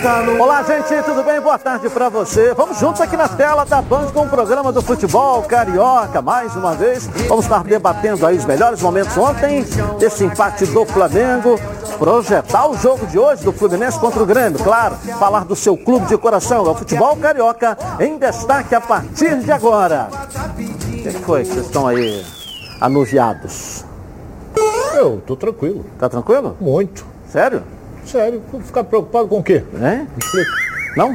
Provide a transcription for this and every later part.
Olá, gente, tudo bem? Boa tarde para você. Vamos juntos aqui na tela da Band com o programa do futebol carioca. Mais uma vez, vamos estar debatendo aí os melhores momentos ontem desse empate do Flamengo. Projetar o jogo de hoje do Fluminense contra o Grêmio, claro. Falar do seu clube de coração, é o futebol carioca, em destaque a partir de agora. O que foi que vocês estão aí anuviados? Eu tô tranquilo. Tá tranquilo? Muito. Sério? Sério, ficar preocupado com o quê? É? Não?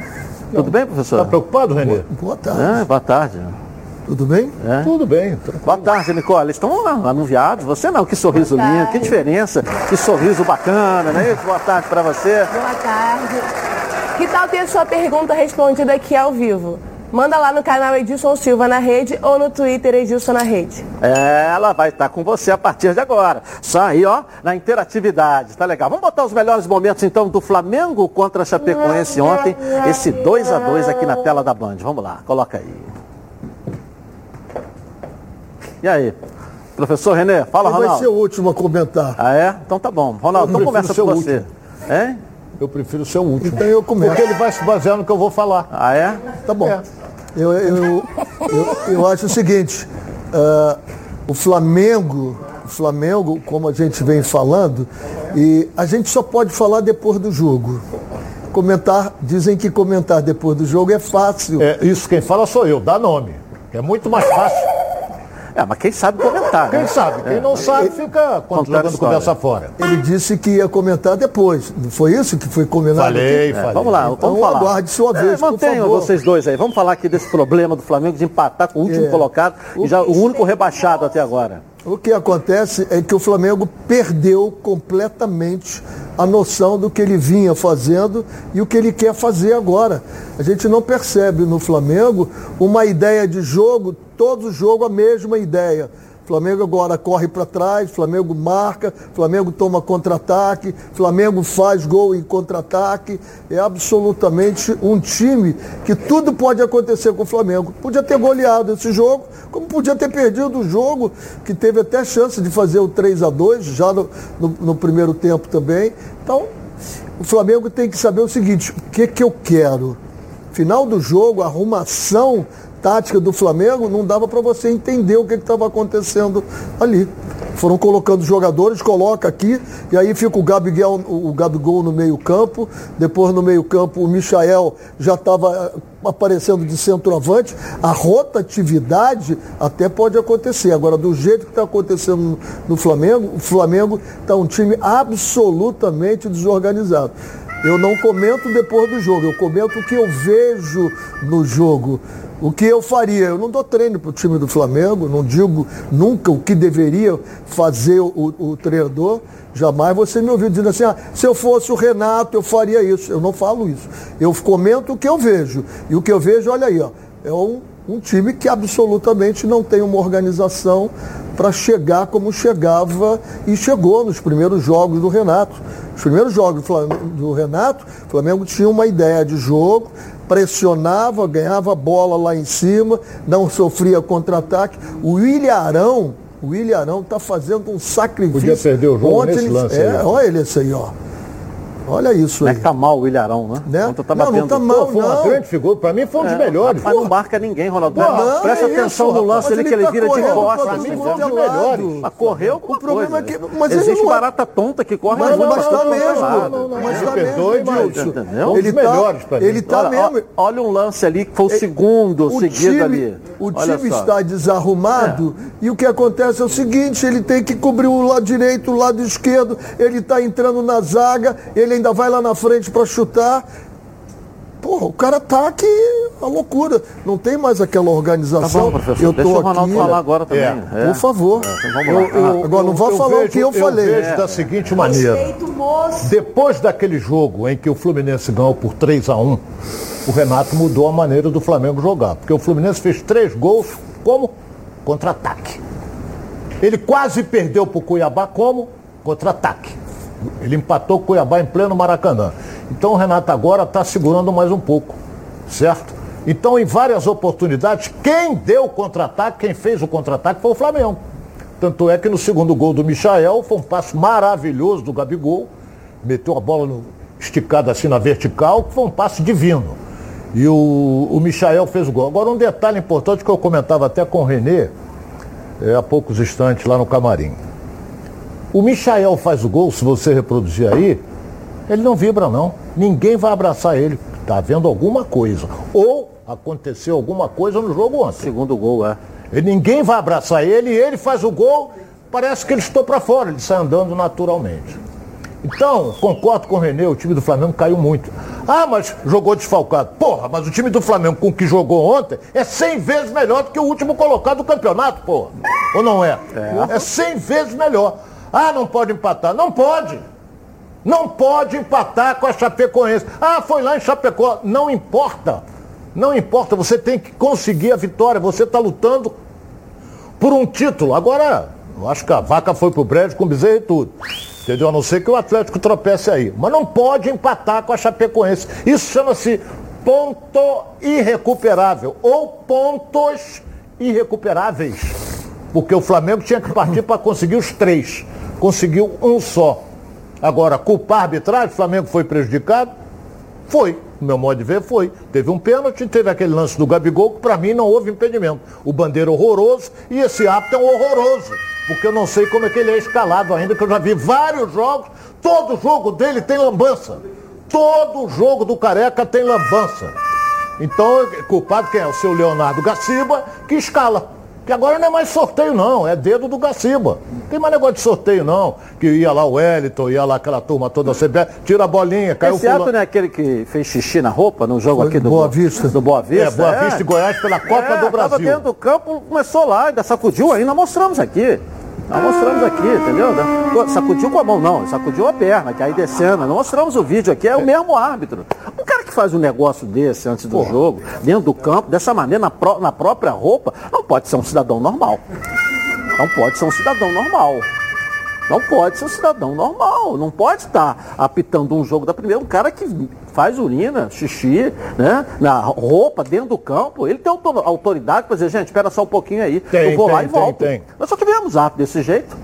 Tudo bem, professor? Tá preocupado, Renê? Boa tarde. É, boa tarde. Tudo bem? É. Tudo bem. tranquilo. Boa tarde, Nicole. Eles estão anuviados. Você não, que sorriso Boa lindo, que diferença, que sorriso bacana, não é isso? Boa tarde para você. Boa tarde. Que tal ter sua pergunta respondida aqui ao vivo? Manda lá no canal Edilson Silva na rede ou no Twitter Edilson na rede. Ela vai estar com você a partir de agora. Só aí, ó, na interatividade. Tá legal. Vamos botar os melhores momentos, então, do Flamengo contra a Chapecoense ontem. Esse 2 a 2 aqui na tela da Band. Vamos lá, coloca aí. E aí? Professor Renê, fala, Quem vai ser Ronaldo. o último a comentar? Ah, é? Então tá bom. Ronaldo, então começa com você. Hein? Eu prefiro ser o último. Então eu começo. Porque ele vai se basear no que eu vou falar. Ah, é? Tá bom. É. Eu, eu, eu, eu acho o seguinte, ah, o Flamengo, o Flamengo, como a gente vem falando, e a gente só pode falar depois do jogo. Comentar, dizem que comentar depois do jogo é fácil. É, isso quem fala sou eu, dá nome. É muito mais fácil. É, mas quem sabe comentar, Quem né? sabe? Quem não sabe fica Contar jogando conversa fora. Ele disse que ia comentar depois. Não foi isso que foi combinado? Falei, aqui? É, falei. vamos lá, Então vamos falar. aguarde sua vez, por mantenham favor. vocês dois aí. Vamos falar aqui desse problema do Flamengo de empatar com o último É. colocado e já o único rebaixado até agora. O que acontece é que o Flamengo perdeu completamente a noção do que ele vinha fazendo e o que ele quer fazer agora. A gente não percebe no Flamengo uma ideia de jogo, todo jogo a mesma ideia. Flamengo agora corre para trás, Flamengo marca, Flamengo toma contra-ataque, Flamengo faz gol em contra-ataque. É absolutamente um time que tudo pode acontecer com o Flamengo. Podia ter goleado esse jogo, como podia ter perdido o jogo, que teve até chance de fazer o 3 a 2 já no, no- no primeiro tempo também. Então, o Flamengo tem que saber o seguinte, o que, que eu quero? Final do jogo, arrumação tática do Flamengo, não dava para você entender o que estava acontecendo ali. Foram colocando jogadores, coloca aqui, e aí fica o Gabigol, o Gabigol no meio campo, depois no meio campo o Michael já estava aparecendo de centroavante. A rotatividade até pode acontecer. Agora, do jeito que está acontecendo no Flamengo, o Flamengo está um time absolutamente desorganizado. Eu não comento depois do jogo, eu comento o que eu vejo no jogo. O que eu faria? Eu não dou treino para o time do Flamengo, não digo nunca o que deveria fazer o, o treinador. Jamais você me ouviu dizendo assim, ah, se eu fosse o Renato, eu faria isso. Eu não falo isso. Eu comento o que eu vejo. E o que eu vejo, olha aí, ó, é um, um time que absolutamente não tem uma organização para chegar como chegava e chegou nos primeiros jogos do Renato. Os primeiros jogos do, Flamengo, do Renato, o Flamengo tinha uma ideia de jogo, pressionava, ganhava bola lá em cima, não sofria contra-ataque. O Ilharão, o Ilharão está fazendo um sacrifício. Podia perder o jogo Ontem nesse ele- lance é, aí. Olha ele esse aí, ó. Olha isso é aí. que tá mal o Ilharão, né? Né? Ontem eu tava Não, não tá mal. Pô, foi uma não. grande figura. Pra mim foi um dos É, melhores. Mas não marca ninguém, Ronaldo. Não, Presta é atenção isso, no lance ali que ele tá vira de costas. pra quanto é um dos melhores. Mas correu com O problema é que- mas ele Existe não é- barata tonta que corre Mas, mas mas tá não mesmo. não, não, mas tá mesmo? Um Ele dos tá, melhores pra mim. ele tá mesmo. olha um lance ali que foi o segundo o seguido ali. O time está desarrumado e o que acontece é o seguinte, ele tem que cobrir o lado direito, o lado esquerdo, ele está entrando na zaga, ele ainda vai lá na frente para chutar. Porra, o cara tá aqui, a loucura. Não tem mais aquela Tá organização. bom, professor. eu Deixa tô o Ronaldo aqui, falar agora também. É. É. Por favor. então vamos Eu- lá. eu- agora não vá falar o que eu, falei. Eu vejo da seguinte maneira. Respeito, moço. Depois daquele jogo em que o Fluminense ganhou por 3 a 1 o Renato mudou a maneira do Flamengo jogar. Porque o Fluminense fez três gols como contra-ataque. Ele quase perdeu para o Cuiabá como contra-ataque. Ele empatou Cuiabá em pleno Maracanã. Então o Renato agora está segurando mais um pouco, certo? Então, em várias oportunidades, quem deu o contra-ataque, quem fez o contra-ataque foi o Flamengo. Tanto é que no segundo gol do Michael foi um passo maravilhoso do Gabigol. Meteu a bola no esticada assim na vertical, que foi um passe divino. E o, o Michael fez o gol. Agora um detalhe importante que eu comentava até com o Renê, é, há poucos instantes lá no camarim. O Michael faz o gol, se você reproduzir aí, ele não vibra não. Ninguém vai abraçar ele. Está vendo alguma coisa. Ou aconteceu alguma coisa no jogo ontem. Segundo gol, é. E ninguém vai abraçar ele, e ele faz o gol, parece que ele estou para fora, ele sai andando naturalmente. Então, concordo com o Renê, o time do Flamengo caiu muito. Ah, mas jogou desfalcado. Porra, mas o time do Flamengo com o que jogou ontem é 100 vezes melhor do que o último colocado do campeonato, porra. Ou não é? É, é 100 vezes melhor. Ah, não pode empatar. Não pode. Não pode empatar com a Chapecoense. Ah, foi lá em Chapecó. Não importa. Não importa, você tem que conseguir a vitória. Você está lutando por um título. Agora, eu acho que a vaca foi pro brejo com bezerro e tudo. Entendeu? A não ser que o Atlético tropece aí. Mas não pode empatar com a Chapecoense. Isso chama-se ponto irrecuperável. Ou pontos irrecuperáveis. Porque o Flamengo tinha que partir para conseguir os três. Conseguiu um só. Agora, culpar a arbitragem, o Flamengo foi prejudicado? Foi. No meu modo de ver, foi. Teve um pênalti, teve aquele lance do Gabigol, que para mim não houve impedimento. O bandeira horroroso e esse árbitro é um horroroso. Porque eu não sei como é que ele é escalado ainda, que eu já vi vários jogos, todo jogo dele tem lambança. Todo jogo do Careca tem lambança. Então, culpado quem é? O seu Leonardo Gaciba, que escala. Que agora não é mais sorteio, não, é dedo do Gaciba. Não tem mais negócio de sorteio, não. Que ia lá o Wellington, ia lá aquela turma toda, você tira a bolinha, caiu Esse ato não é aquele que fez xixi na roupa no jogo Foi aqui do Boa Vista. Do Boa Vista. É, Boa Vista é. e Goiás pela Copa é, do Brasil. Estava dentro do campo, começou lá, ainda sacudiu ainda, mostramos aqui. Nós mostramos aqui, entendeu? Sacudiu com a mão, não, sacudiu a perna, que aí descendo. Nós mostramos o vídeo aqui, é o mesmo árbitro. Um cara que faz um negócio desse antes do Porra. jogo, dentro do campo, dessa maneira, na, pró na própria roupa, não pode ser um cidadão normal. Não pode ser um cidadão normal. Não pode ser um cidadão normal. Não pode estar apitando um jogo da primeira. Um cara que faz urina, xixi, né? Na roupa, dentro do campo. Ele tem autoridade para dizer, gente, espera só um pouquinho aí. Tem, eu vou tem, lá e tem, volto. Tem. Nós só tivemos ato desse jeito.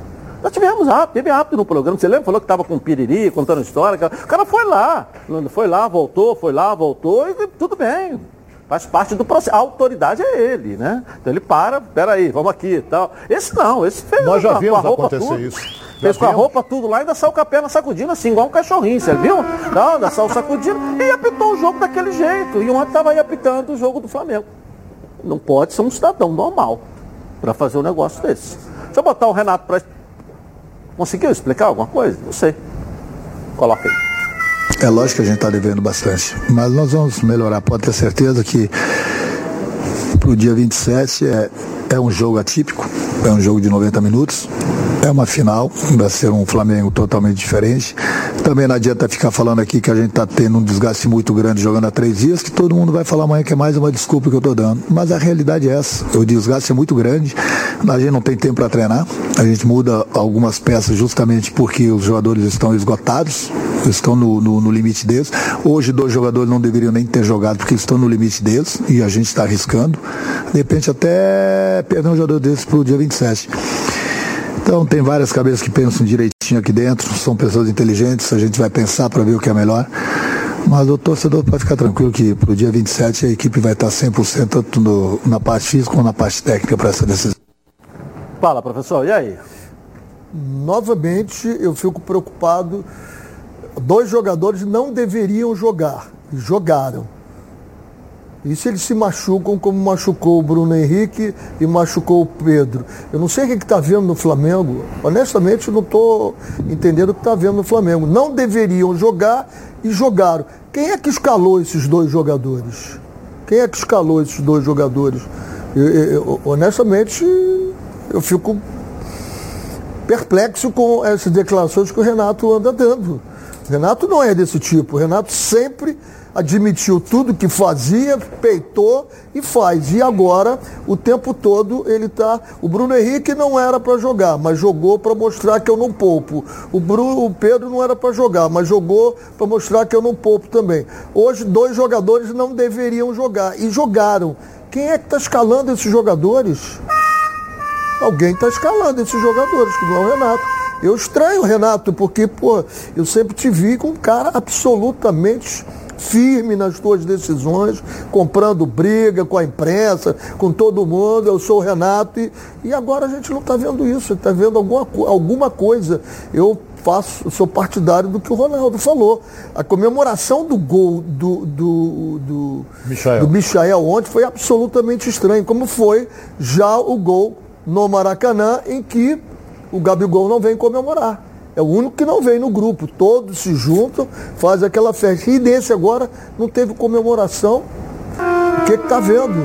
Nós tivemos rápido, teve rápido no programa. Você lembra? Falou que estava com piriri, contando história. O cara foi lá. Foi lá, voltou, foi lá, voltou e tudo bem. Faz parte do processo. A autoridade é ele, né? Então ele para, peraí, vamos aqui e tal. Esse não, esse fez Nós já vimos acontecer tudo. isso. Fez com a roupa tudo lá e ainda saiu com a perna sacudindo assim, igual um cachorrinho, você viu? Não, ainda saiu sacudindo e apitou o jogo daquele jeito. E ontem estava aí apitando o jogo do Flamengo. Não pode ser um cidadão normal para fazer um negócio desse. Deixa eu botar o Renato para. Conseguiu explicar alguma coisa? Não sei. Coloca aí. É lógico que a gente está devendo bastante, mas nós vamos melhorar. Pode ter certeza que para o dia 27 é, é um jogo atípico, é um jogo de 90 minutos. É uma final, vai ser um Flamengo totalmente diferente. Também não adianta ficar falando aqui que a gente está tendo um desgaste muito grande jogando há três dias, que todo mundo vai falar amanhã que é mais uma desculpa que eu estou dando. Mas a realidade é essa. O desgaste é muito grande, a gente não tem tempo para treinar, a gente muda algumas peças justamente porque os jogadores estão esgotados, estão no, no, no limite deles. Hoje, dois jogadores não deveriam nem ter jogado porque estão no limite deles e a gente está arriscando. De repente, até perder um jogador desses para o dia 27. Então tem várias cabeças que pensam direitinho aqui dentro, são pessoas inteligentes, a gente vai pensar para ver o que é melhor. Mas o torcedor pode ficar tranquilo que para o dia 27 a equipe vai estar 100% tanto no, na parte física como na parte técnica para essa decisão. Fala, professor, e aí? Novamente eu fico preocupado. Dois jogadores não deveriam jogar, jogaram e se eles se machucam como machucou o Bruno Henrique e machucou o Pedro? Eu não sei o que está vendo no Flamengo. Honestamente, não estou entendendo o que está vendo no Flamengo. Não deveriam jogar e jogaram. Quem é que escalou esses dois jogadores? Quem é que escalou esses dois jogadores? Eu, eu, honestamente, eu fico perplexo com essas declarações que o Renato anda dando. O Renato não é desse tipo. O Renato sempre admitiu tudo que fazia, peitou e faz. E agora, o tempo todo, ele está. O Bruno Henrique não era para jogar, mas jogou para mostrar que eu não poupo. O, Bruno, o Pedro não era para jogar, mas jogou para mostrar que eu não poupo também. Hoje, dois jogadores não deveriam jogar e jogaram. Quem é que está escalando esses jogadores? Alguém está escalando esses jogadores, que não é o Renato. Eu estranho, Renato, porque, pô, eu sempre te vi com um cara absolutamente firme nas tuas decisões, comprando briga com a imprensa, com todo mundo. Eu sou o Renato e, e agora a gente não está vendo isso, está vendo alguma, alguma coisa. Eu faço, sou partidário do que o Ronaldo falou. A comemoração do gol do, do, do, Michael. do Michael ontem foi absolutamente estranho, como foi já o gol no Maracanã, em que o Gabigol não vem comemorar. É o único que não vem no grupo. Todos se juntam, fazem aquela festa. E desse agora não teve comemoração. O que está vendo?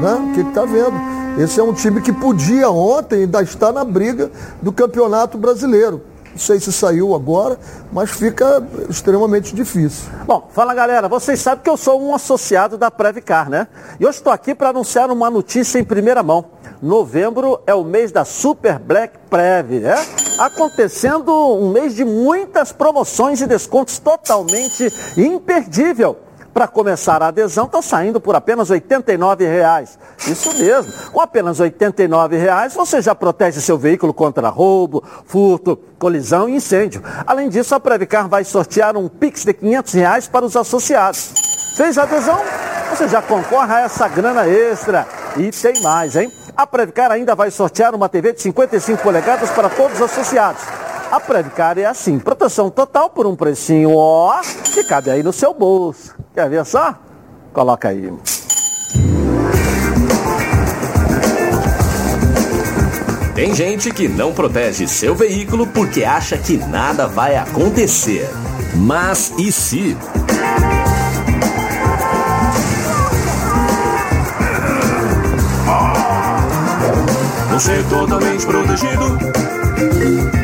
Né? O que está vendo? Esse é um time que podia ontem ainda estar na briga do campeonato brasileiro. Não sei se saiu agora, mas fica extremamente difícil. Bom, fala galera, vocês sabem que eu sou um associado da Previcar, né? E hoje estou aqui para anunciar uma notícia em primeira mão. Novembro é o mês da Super Black Prev, né? Acontecendo um mês de muitas promoções e descontos totalmente imperdível. Para começar a adesão, está saindo por apenas R$ 89,00. Isso mesmo, com apenas R$ 89,00 você já protege seu veículo contra roubo, furto, colisão e incêndio. Além disso, a Previcar vai sortear um Pix de R$ 500 para os associados. Fez a adesão? Você já concorre a essa grana extra. E tem mais, hein? A Previcar ainda vai sortear uma TV de 55 polegadas para todos os associados. A Previcar é assim, proteção total por um precinho, ó, que cabe aí no seu bolso. Quer ver só? Coloca aí. Tem gente que não protege seu veículo porque acha que nada vai acontecer. Mas e se? Você totalmente protegido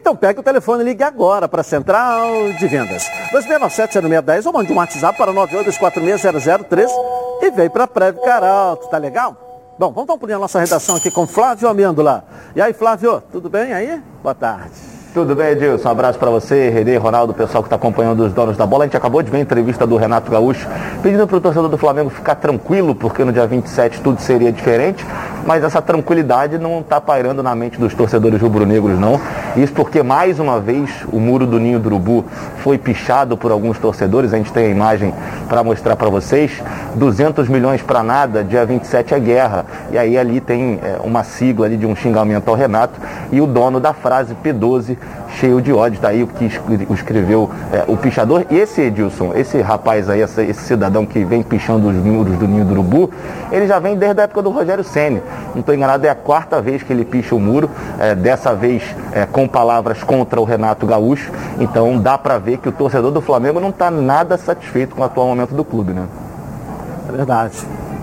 Então pega o telefone e ligue agora para a Central de Vendas. 2697-0610 ou mande um WhatsApp para 982460003 e vem para a Prévio Caralto, tá legal? Bom, vamos dar um pulinho na nossa redação aqui com Flávio Amêndola. E aí, Flávio, tudo bem aí? Boa tarde. Tudo bem, Edilson? Um abraço para você, Renê, Ronaldo, o pessoal que está acompanhando os donos da bola. A gente acabou de ver a entrevista do Renato Gaúcho, pedindo para o torcedor do Flamengo ficar tranquilo, porque no dia 27 tudo seria diferente, mas essa tranquilidade não está pairando na mente dos torcedores rubro-negros, não. Isso porque, mais uma vez, o muro do Ninho do Urubu foi pichado por alguns torcedores. A gente tem a imagem para mostrar para vocês. 200 milhões para nada, dia 27 é guerra. E aí ali tem é, uma sigla ali de um xingamento ao Renato e o dono da frase P12 cheio de ódio, tá aí o que escreveu é, o pichador. E esse Edilson, esse rapaz aí, esse, esse, cidadão que vem pichando os muros do Ninho do Urubu, ele já vem desde a época do Rogério Senni. Não estou enganado, é a quarta vez que ele picha o muro, é, dessa vez é, com palavras contra o Renato Gaúcho. Então dá para ver que o torcedor do Flamengo não está nada satisfeito com o atual momento do clube, né? É verdade.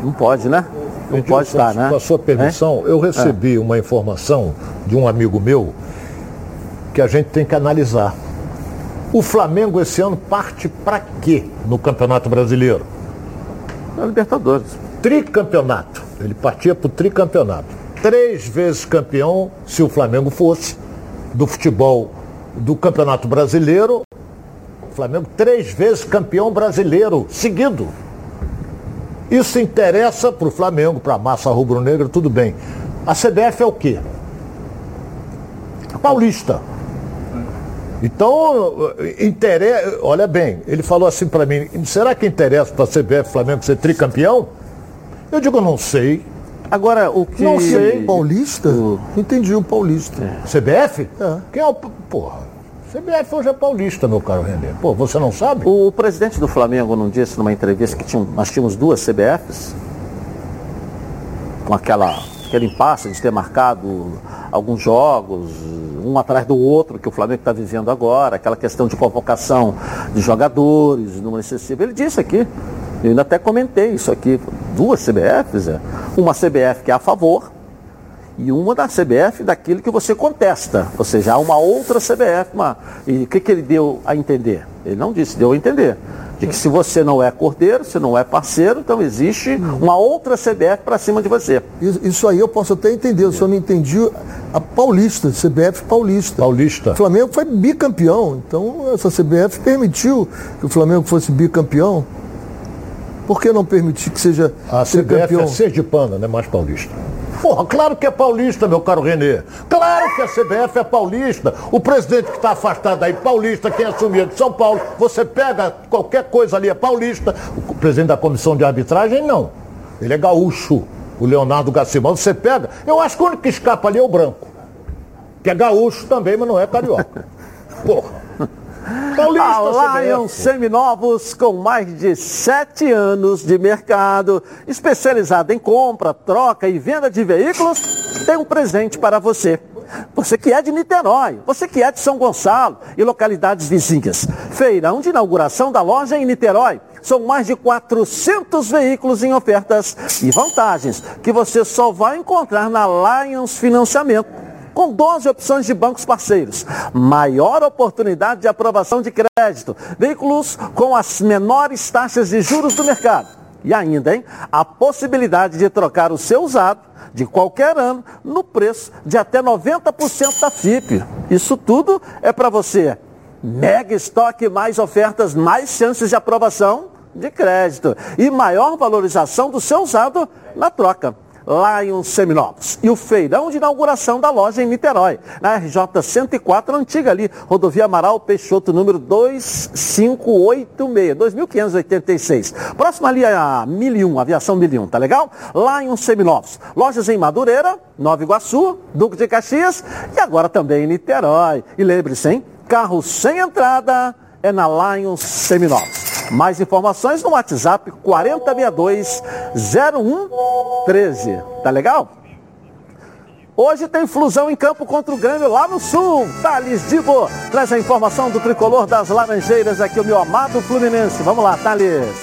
Não pode, né? Não Edilson, pode estar, né? Com a sua permissão, eu recebi é. uma informação de um amigo meu que a gente tem que analisar. O Flamengo esse ano parte para quê no Campeonato Brasileiro? Na Libertadores. Tricampeonato. Ele partia para o tricampeonato. Três vezes campeão, se o Flamengo fosse, do futebol do Campeonato Brasileiro. O Flamengo três vezes campeão brasileiro, seguido. Isso interessa para o Flamengo, para a massa rubro-negra, tudo bem. A CBF é o quê? Paulista. Então, interessa, olha bem, ele falou assim para mim, será que interessa para a CBF Flamengo ser tricampeão? Eu digo, não sei. Agora, o que... Não sei. Paulista? O... Entendi, o Paulista. É. CBF? É. Quem é o... Porra, CBF hoje é paulista, meu caro René. Pô, você não sabe? O presidente do Flamengo não disse numa entrevista que tinha, nós tínhamos duas CBFs? Com aquela, aquele impasse de ter marcado alguns jogos, um atrás do outro, que o Flamengo está vivendo agora, aquela questão de convocação de jogadores, número excessivo. Ele disse aqui, eu ainda até comentei isso aqui, duas CBFs, é. uma CBF que é a favor e uma da CBF daquilo que você contesta. Ou seja, há uma outra CBF. Uma... E o que, que ele deu a entender? Ele não disse, deu a entender. De que se você não é cordeiro, se não é parceiro, então existe uma outra CBF para cima de você. Isso, isso aí eu posso até entender, eu só não entendi a Paulista, CBF Paulista. Paulista. O Flamengo foi bicampeão, então essa CBF permitiu que o Flamengo fosse bicampeão. Por que não permitir que seja A CBF é sergipana, não é mais paulista. Porra, claro que é paulista, meu caro Renê. Claro que a CBF é paulista. O presidente que está afastado aí, paulista, quem assumia de São Paulo, você pega qualquer coisa ali, é paulista. O presidente da comissão de arbitragem, não. Ele é gaúcho, o Leonardo Gacimão. Você pega, eu acho que o único que escapa ali é o branco. Que é gaúcho também, mas não é carioca. Porra. Paulista, A Lions CBF. Seminovos, com mais de sete anos de mercado, especializada em compra, troca e venda de veículos, tem um presente para você. Você que é de Niterói, você que é de São Gonçalo e localidades vizinhas. Feirão de inauguração da loja em Niterói. São mais de 400 veículos em ofertas e vantagens que você só vai encontrar na Lions Financiamento com 12 opções de bancos parceiros. Maior oportunidade de aprovação de crédito. Veículos com as menores taxas de juros do mercado. E ainda, hein? A possibilidade de trocar o seu usado de qualquer ano no preço de até 90% da FIP. Isso tudo é para você. Mega estoque, mais ofertas, mais chances de aprovação de crédito e maior valorização do seu usado na troca. Lions Seminovos. E o feirão de inauguração da loja em Niterói, na RJ 104, antiga ali, rodovia Amaral Peixoto, número 2586, 2586. Próximo ali a 1001, aviação 1001, tá legal? Lions Seminovos. Lojas em Madureira, Nova Iguaçu, Duque de Caxias e agora também em Niterói. E lembre-se, hein? Carro sem entrada é na Lions Seminovos. Mais informações no WhatsApp 4062 0113. Tá legal? Hoje tem flusão em campo contra o Grêmio lá no sul. Thales Dibo traz a informação do tricolor das Laranjeiras aqui, o meu amado Fluminense. Vamos lá, Thales.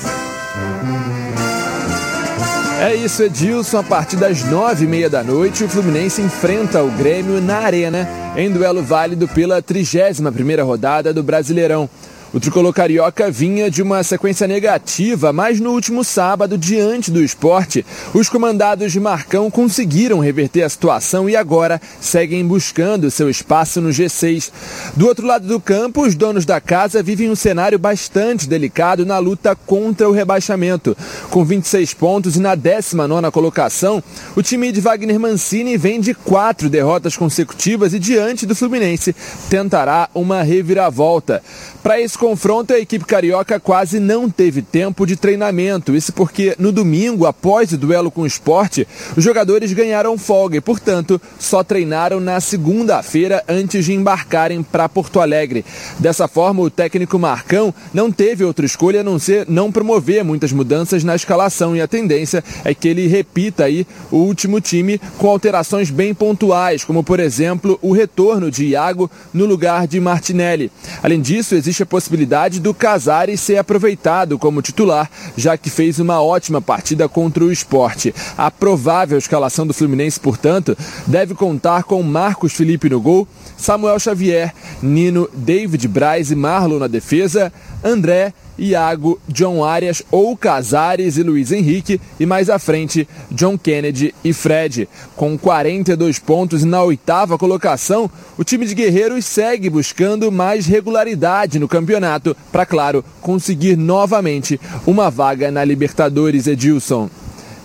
É isso, Edilson. A partir das nove e meia da noite, o Fluminense enfrenta o Grêmio na Arena, em duelo válido pela 31 primeira rodada do Brasileirão. O tricolor carioca vinha de uma sequência negativa, mas no último sábado, diante do esporte, os comandados de Marcão conseguiram reverter a situação e agora seguem buscando seu espaço no G6. Do outro lado do campo, os donos da casa vivem um cenário bastante delicado na luta contra o rebaixamento. Com 26 pontos e na 19ª colocação, o time de Wagner Mancini vem de quatro derrotas consecutivas e diante do Fluminense tentará uma reviravolta. Para esse confronto, a equipe carioca quase não teve tempo de treinamento. Isso porque no domingo, após o duelo com o esporte, os jogadores ganharam folga e, portanto, só treinaram na segunda-feira antes de embarcarem para Porto Alegre. Dessa forma, o técnico Marcão não teve outra escolha a não ser não promover muitas mudanças na escalação e a tendência é que ele repita aí o último time com alterações bem pontuais, como por exemplo o retorno de Iago no lugar de Martinelli. Além disso, existe a possibilidade do Casares ser aproveitado como titular, já que fez uma ótima partida contra o esporte. A provável escalação do Fluminense, portanto, deve contar com Marcos Felipe no gol, Samuel Xavier, Nino, David Braz e Marlon na defesa, André, Iago, John Arias ou Casares e Luiz Henrique e mais à frente John Kennedy e Fred. Com 42 pontos e na oitava colocação, o time de Guerreiros segue buscando mais regularidade no campeonato para, claro, conseguir novamente uma vaga na Libertadores, Edilson.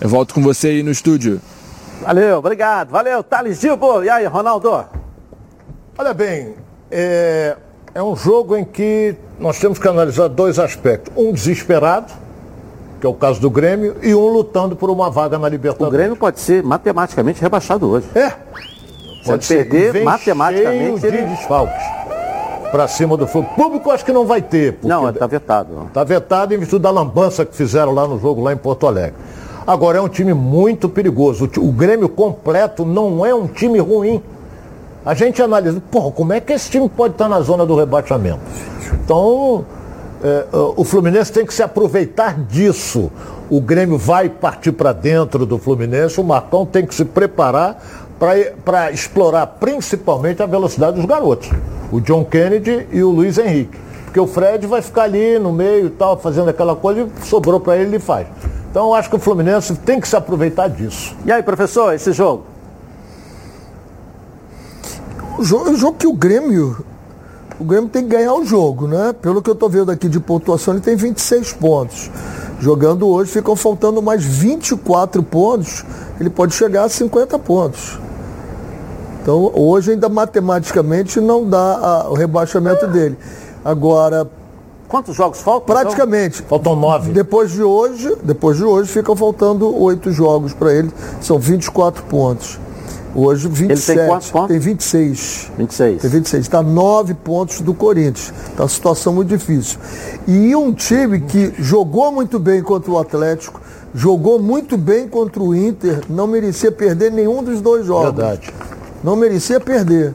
Eu volto com você aí no estúdio. Valeu, obrigado. Valeu, Thales Dibo. E aí, Ronaldo? Olha bem, é, é um jogo em que nós temos que analisar dois aspectos. Um desesperado, que é o caso do Grêmio, e um lutando por uma vaga na O Libertadores. Grêmio pode ser matematicamente rebaixado hoje. É. Pode perder Vem matematicamente. cheio de Ele... desfalques. Para cima do Fluminense. Público acho que não vai ter. Não, está vetado. Está vetado em virtude da lambança que fizeram lá no jogo, lá em Porto Alegre. Agora, é um time muito perigoso. O, o Grêmio completo não é um time ruim. A gente analisa, porra, como é que esse time pode estar na zona do rebaixamento? Então, é, o Fluminense tem que se aproveitar disso. O Grêmio vai partir para dentro do Fluminense, o Marcão tem que se preparar para explorar principalmente a velocidade dos garotos. O John Kennedy e o Luiz Henrique. Porque o Fred vai ficar ali no meio e tal, fazendo aquela coisa e sobrou para ele, ele faz. Então eu acho que o Fluminense tem que se aproveitar disso. E aí, professor, esse jogo? O jogo, o jogo que o Grêmio. O Grêmio tem que ganhar o jogo, né? Pelo que eu estou vendo aqui de pontuação, ele tem 26 pontos. Jogando hoje, ficam faltando mais 24 pontos. Ele pode chegar a 50 pontos. Então, hoje ainda matematicamente não dá a, o rebaixamento dele. Agora, Quantos jogos faltam? praticamente. Faltam nove. Depois de hoje, depois de hoje ficam faltando oito jogos para ele. São 24 pontos. Hoje 27. tem quantos pontos? Tem 26. 26. Tem 26. Está nove pontos do Corinthians. Está uma situação muito difícil. E um time que jogou muito bem contra o Atlético, jogou muito bem contra o Inter, não merecia perder nenhum dos dois jogos. Verdade. Não merecia perder.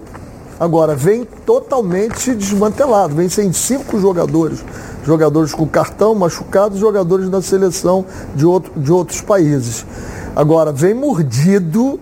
Agora, vem totalmente desmantelado, vem sem cinco jogadores. Jogadores com cartão, machucados, jogadores da seleção de, outro, de outros países. Agora, vem mordido,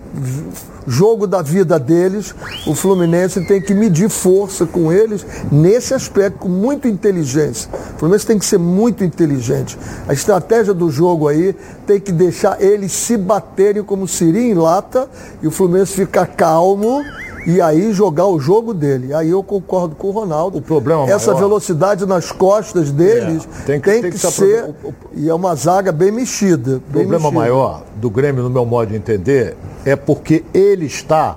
jogo da vida deles. O Fluminense tem que medir força com eles nesse aspecto, com muita inteligência. O Fluminense tem que ser muito inteligente. A estratégia do jogo aí tem que deixar eles se baterem como siri em lata e o Fluminense ficar calmo e aí jogar o jogo dele. Aí eu concordo com o Ronaldo. O problema Essa maior- velocidade nas costas deles É, tem que, que- tem que se ser. aprove- E é uma zaga bem mexida. O problema mexida. maior do Grêmio, no meu modo de entender, é porque ele está.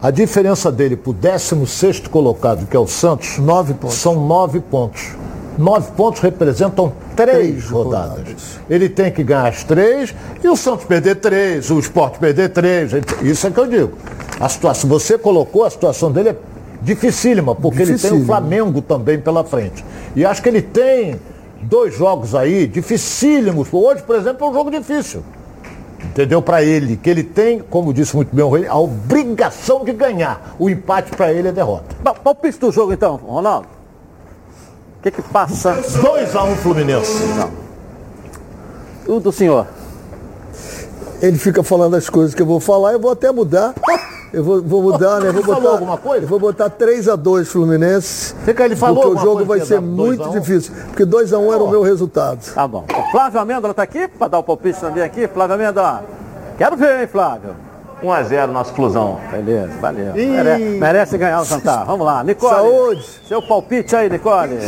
A diferença dele para o 16 colocado, que é o Santos, Nove pontos. são nove pontos. Nove pontos representam três, Três rodadas. rodadas. Ele tem que ganhar as três e o Santos perder três, o Sport perder três. Isso é que eu digo. A situação, você colocou, a situação dele é dificílima, porque ele tem o Dificílima. Flamengo também pela frente. E acho que ele tem dois jogos aí dificílimos. Hoje, por exemplo, é um jogo difícil. Entendeu? Para ele, que ele tem, como disse muito bem o Rei, a obrigação de ganhar. O empate para ele é derrota. Palpite do jogo então, Ronaldo. O que que passa? 2 a 1 Fluminense. O do senhor. Ele fica falando as coisas que eu vou falar, eu vou até mudar. Eu vou, vou mudar, né? Vou Ele falou botar, alguma coisa? Eu vou botar 3x2 Fluminense. Fica, ele falou porque o jogo vai ser muito a um? difícil. Porque 2x1 era o meu resultado. Tá bom. O Flávio Amêndola tá aqui para dar o palpite também aqui. Flávio Amêndola. Quero ver, hein, Flávio. 1x0 nosso Flusão. Beleza, valeu. Mere- merece ganhar o jantar. Vamos lá, Nicole. Saúde. Seu palpite aí, Nicole.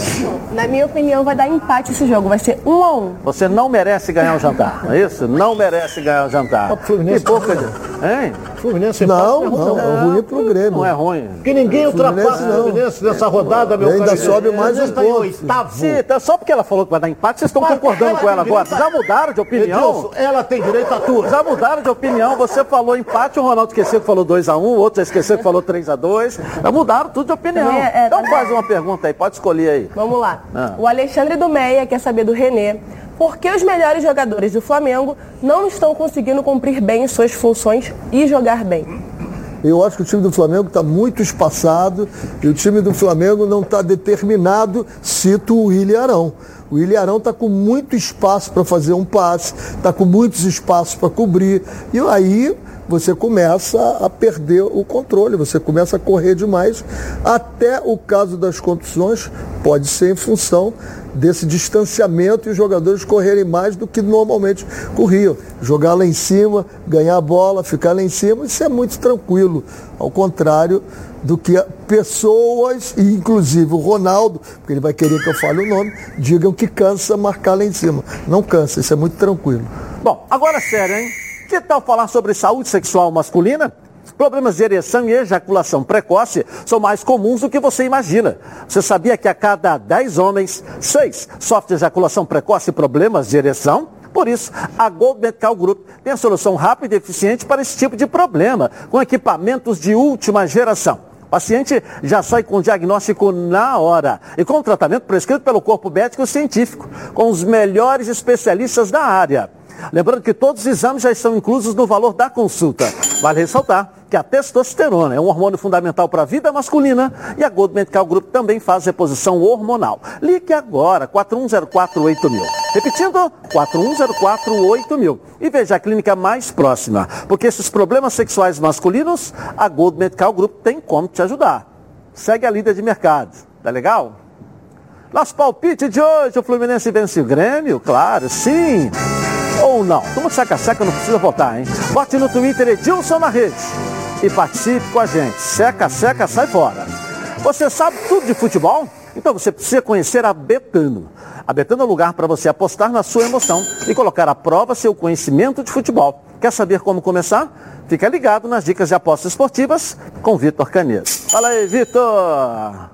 Na minha opinião, vai dar empate esse jogo. Vai ser um a um. Você não merece ganhar o jantar, não é isso? Não merece ganhar o jantar. O Fluminense- Que boca de... Hein? Fluminense Não, empate, não, é ruim pro Grêmio. Não é ruim. Porque ninguém ultrapassa Fluminense o não. Fluminense nessa rodada, meu E ainda caro. sobe mais um tá em ponto. oitavo. Sim, tá só porque ela falou que vai dar empate, vocês estão Mas concordando ela com ela tem agora. direito Vocês já mudaram de opinião? Edilson, ela tem direito a tudo. Já mudaram de opinião, você falou empate, o Ronaldo esqueceu que falou 2x1, o outro esqueceu que falou 3x2. Já mudaram tudo de opinião. Também é- é, então tá faz uma pergunta aí, pode escolher aí. Vamos lá. Ah. O Alexandre do Meia quer saber do Renê. Por que os melhores jogadores do Flamengo não estão conseguindo cumprir bem suas funções e jogar bem? Eu acho que o time do Flamengo está muito espaçado e o time do Flamengo não está determinado, cito o William Arão. O William Arão está com muito espaço para fazer um passe, está com muitos espaços para cobrir. E aí você começa a perder o controle, você começa a correr demais. Até o caso das contusões pode ser em função desse distanciamento e os jogadores correrem mais do que normalmente corriam. Jogar lá em cima, ganhar a bola, ficar lá em cima, isso é muito tranquilo. Ao contrário do que pessoas, e inclusive o Ronaldo, porque ele vai querer que eu fale o nome, digam que cansa marcar lá em cima. Não cansa, isso é muito tranquilo. Bom, agora sério, hein? Que tal falar sobre saúde sexual masculina? Problemas de ereção e ejaculação precoce são mais comuns do que você imagina. Você sabia que a cada 10 homens, 6 sofrem ejaculação precoce e problemas de ereção? Por isso, a Gold Medical Group tem a solução rápida e eficiente para esse tipo de problema, com equipamentos de última geração. O paciente já sai com o diagnóstico na hora e com o tratamento prescrito pelo corpo médico científico, com os melhores especialistas da área. Lembrando que todos os exames já estão inclusos no valor da consulta. Vale ressaltar que a testosterona é um hormônio fundamental para a vida masculina e a Gold Medical Group também faz reposição hormonal. Ligue agora, 41048000. Repetindo, 41048000. E veja a clínica mais próxima, porque esses problemas sexuais masculinos, a Gold Medical Group tem como te ajudar. Segue a líder de mercado. Tá legal? Nosso palpite de hoje, o Fluminense vence o Grêmio? Claro, sim. Ou não. Toma seca-seca, não precisa votar, hein? Bote no Twitter Edilson na rede e participe com a gente. Seca, seca, sai fora. Você sabe tudo de futebol? Então você precisa conhecer a Betano. A Betano é o lugar para você apostar na sua emoção e colocar à prova seu conhecimento de futebol. Quer saber como começar? Fica ligado nas dicas de apostas esportivas com Vitor Canedo. Fala aí, Vitor!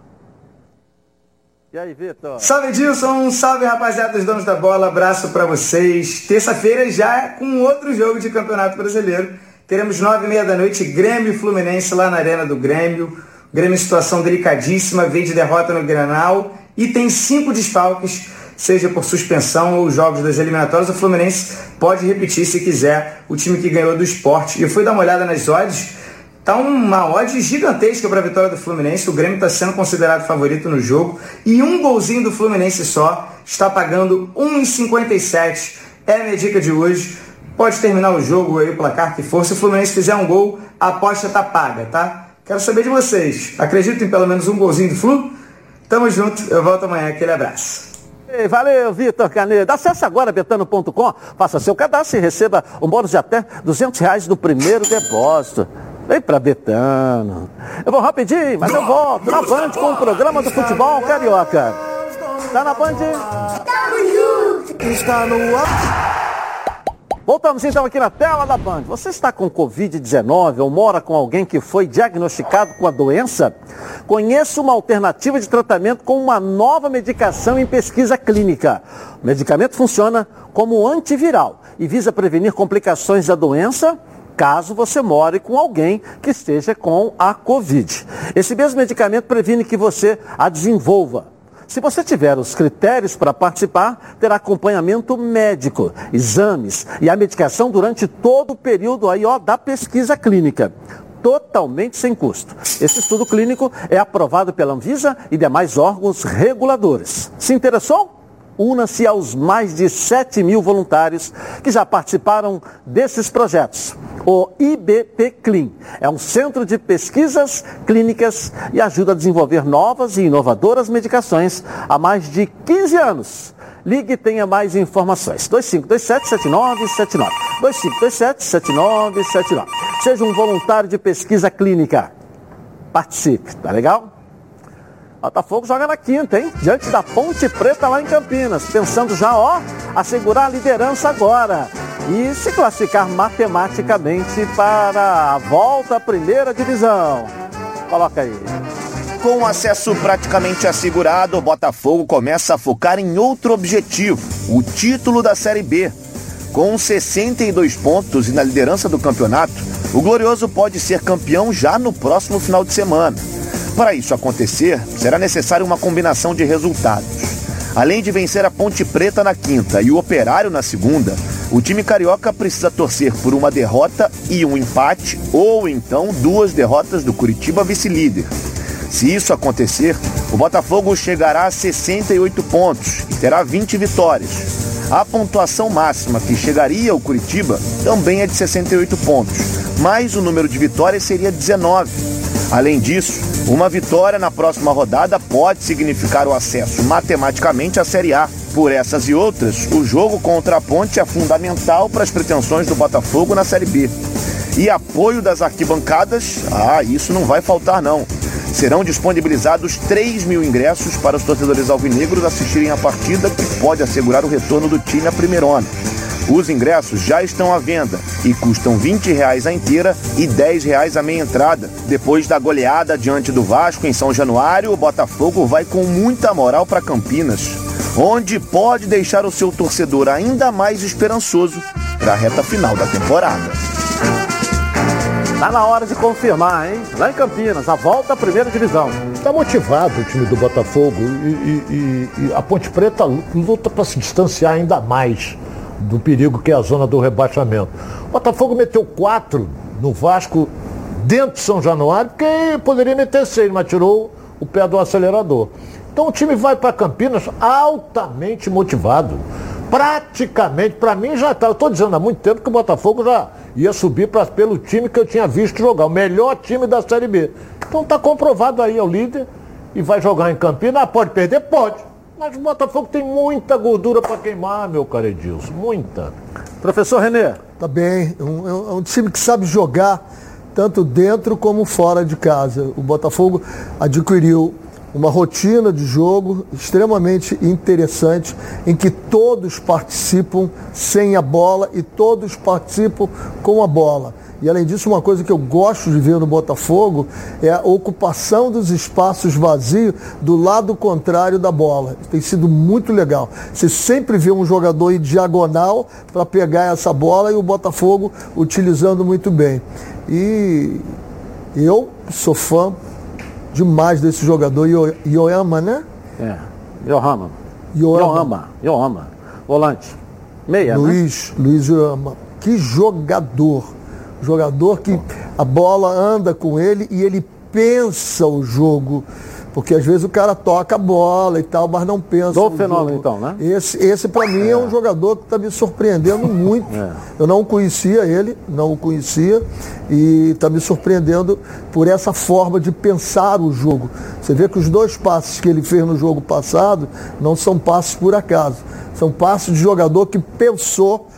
E aí, Vitor? Salve, Dilson! Salve, rapaziada dos donos da bola! Abraço para vocês. Terça-feira já com outro jogo de Campeonato Brasileiro. Teremos nove e meia da noite, Grêmio e Fluminense lá na Arena do Grêmio. Grêmio em situação delicadíssima, veio de derrota no Granal e tem cinco desfalques, seja por suspensão ou jogos das eliminatórias. O Fluminense pode repetir se quiser o time que ganhou do esporte. Eu fui dar uma olhada nas odds Tá uma odd gigantesca para a vitória do Fluminense. O Grêmio está sendo considerado favorito no jogo. E um golzinho do Fluminense só está pagando 1,57. É a minha dica de hoje. Pode terminar o jogo aí, o placar que for. Se o Fluminense fizer um gol, a aposta tá paga, tá? Quero saber de vocês. Acreditam em pelo menos um golzinho do Flu? Tamo junto. Eu volto amanhã. Aquele abraço. Valeu, Vitor Canedo. Acesse agora betano.com, faça seu cadastro e receba um bônus de até 200 reais no primeiro depósito. Vem pra Betano. Eu vou rapidinho, mas eu volto na Band com o programa do futebol carioca. Tá na Band? Está no ar. Voltamos então aqui na tela da Band. Você está com Covid-19 ou mora com alguém que foi diagnosticado com a doença? Conheça uma alternativa de tratamento com uma nova medicação em pesquisa clínica. O medicamento funciona como antiviral e visa prevenir complicações da doença caso você more com alguém que esteja com a Covid. Esse mesmo medicamento previne que você a desenvolva. Se você tiver os critérios para participar, terá acompanhamento médico, exames e a medicação durante todo o período aí, ó, da pesquisa clínica totalmente sem custo. Esse estudo clínico é aprovado pela Anvisa e demais órgãos reguladores. Se interessou? Una-se aos mais de 7 mil voluntários que já participaram desses projetos. O IBP Clean é um centro de pesquisas clínicas e ajuda a desenvolver novas e inovadoras medicações há mais de 15 anos. Ligue e tenha mais informações. 2527-7979. 2527-7979. Seja um voluntário de pesquisa clínica. Participe, tá legal? Botafogo joga na quinta, hein? Diante da Ponte Preta lá em Campinas. Pensando já, ó, assegurar a liderança agora e se classificar matematicamente para a volta à primeira divisão. Coloca aí. Com acesso praticamente assegurado, o Botafogo começa a focar em outro objetivo: o título da Série B. Com 62 pontos e na liderança do campeonato, o Glorioso pode ser campeão já no próximo final de semana. Para isso acontecer, será necessária uma combinação de resultados. Além de vencer a Ponte Preta na quinta e o Operário na segunda, o time carioca precisa torcer por uma derrota e um empate, ou então duas derrotas do Curitiba vice-líder. Se isso acontecer, o Botafogo chegará a 68 pontos e terá 20 vitórias. A pontuação máxima que chegaria ao Curitiba também é de 68 pontos, mas o número de vitórias seria 19. Além disso, uma vitória na próxima rodada pode significar o acesso matematicamente à Série A. Por essas e outras, o jogo contra a Ponte é fundamental para as pretensões do Botafogo na Série B. E apoio das arquibancadas, ah, isso não vai faltar não. Serão disponibilizados 3 mil ingressos para os torcedores alvinegros assistirem a partida que pode assegurar o retorno do time à primeirona. Os ingressos já estão à venda e custam 20 reais a inteira e 10 reais a meia entrada. Depois da goleada diante do Vasco em São Januário, o Botafogo vai com muita moral para Campinas, onde pode deixar o seu torcedor ainda mais esperançoso para a reta final da temporada. Tá na hora de confirmar, hein? Lá em Campinas, a volta à primeira divisão. Está motivado o time do Botafogo e, e, e, e a Ponte Preta luta para se distanciar ainda mais do perigo que é a zona do rebaixamento. O Botafogo meteu quatro no Vasco dentro de São Januário, porque poderia meter seis, mas tirou o pé do acelerador. Então o time vai para Campinas altamente motivado. Praticamente, para mim já está. Eu estou dizendo há muito tempo que o Botafogo já ia subir pra, pelo time que eu tinha visto jogar, o melhor time da Série B. Então está comprovado aí, é o líder e vai jogar em Campinas. Ah, pode perder? Pode. Mas o Botafogo tem muita gordura para queimar, meu caro Edilson. Muita. Professor Renê. Tá bem. É um, é um time que sabe jogar tanto dentro como fora de casa. O Botafogo adquiriu uma rotina de jogo extremamente interessante em que todos participam sem a bola e todos participam com a bola. E além disso, uma coisa que eu gosto de ver no Botafogo é a ocupação dos espaços vazios do lado contrário da bola. Tem sido muito legal. Você sempre vê um jogador em diagonal para pegar essa bola e o Botafogo utilizando muito bem. E eu sou fã demais desse jogador, Yoama, né? É, Yohama. Yohama. Yohama. Volante. Meia, Luiz, né? Luiz Yohama. Que jogador Jogador que a bola anda com ele e ele pensa o jogo. Porque às vezes o cara toca a bola e tal, mas não pensa. Do fenômeno, então, né? Esse, esse para mim é. é. um jogador que está me surpreendendo muito. É. Eu não conhecia ele, não o conhecia, e está me surpreendendo por essa forma de pensar o jogo. Você vê que os dois passes que ele fez no jogo passado não são passes por acaso. São passes de jogador que pensou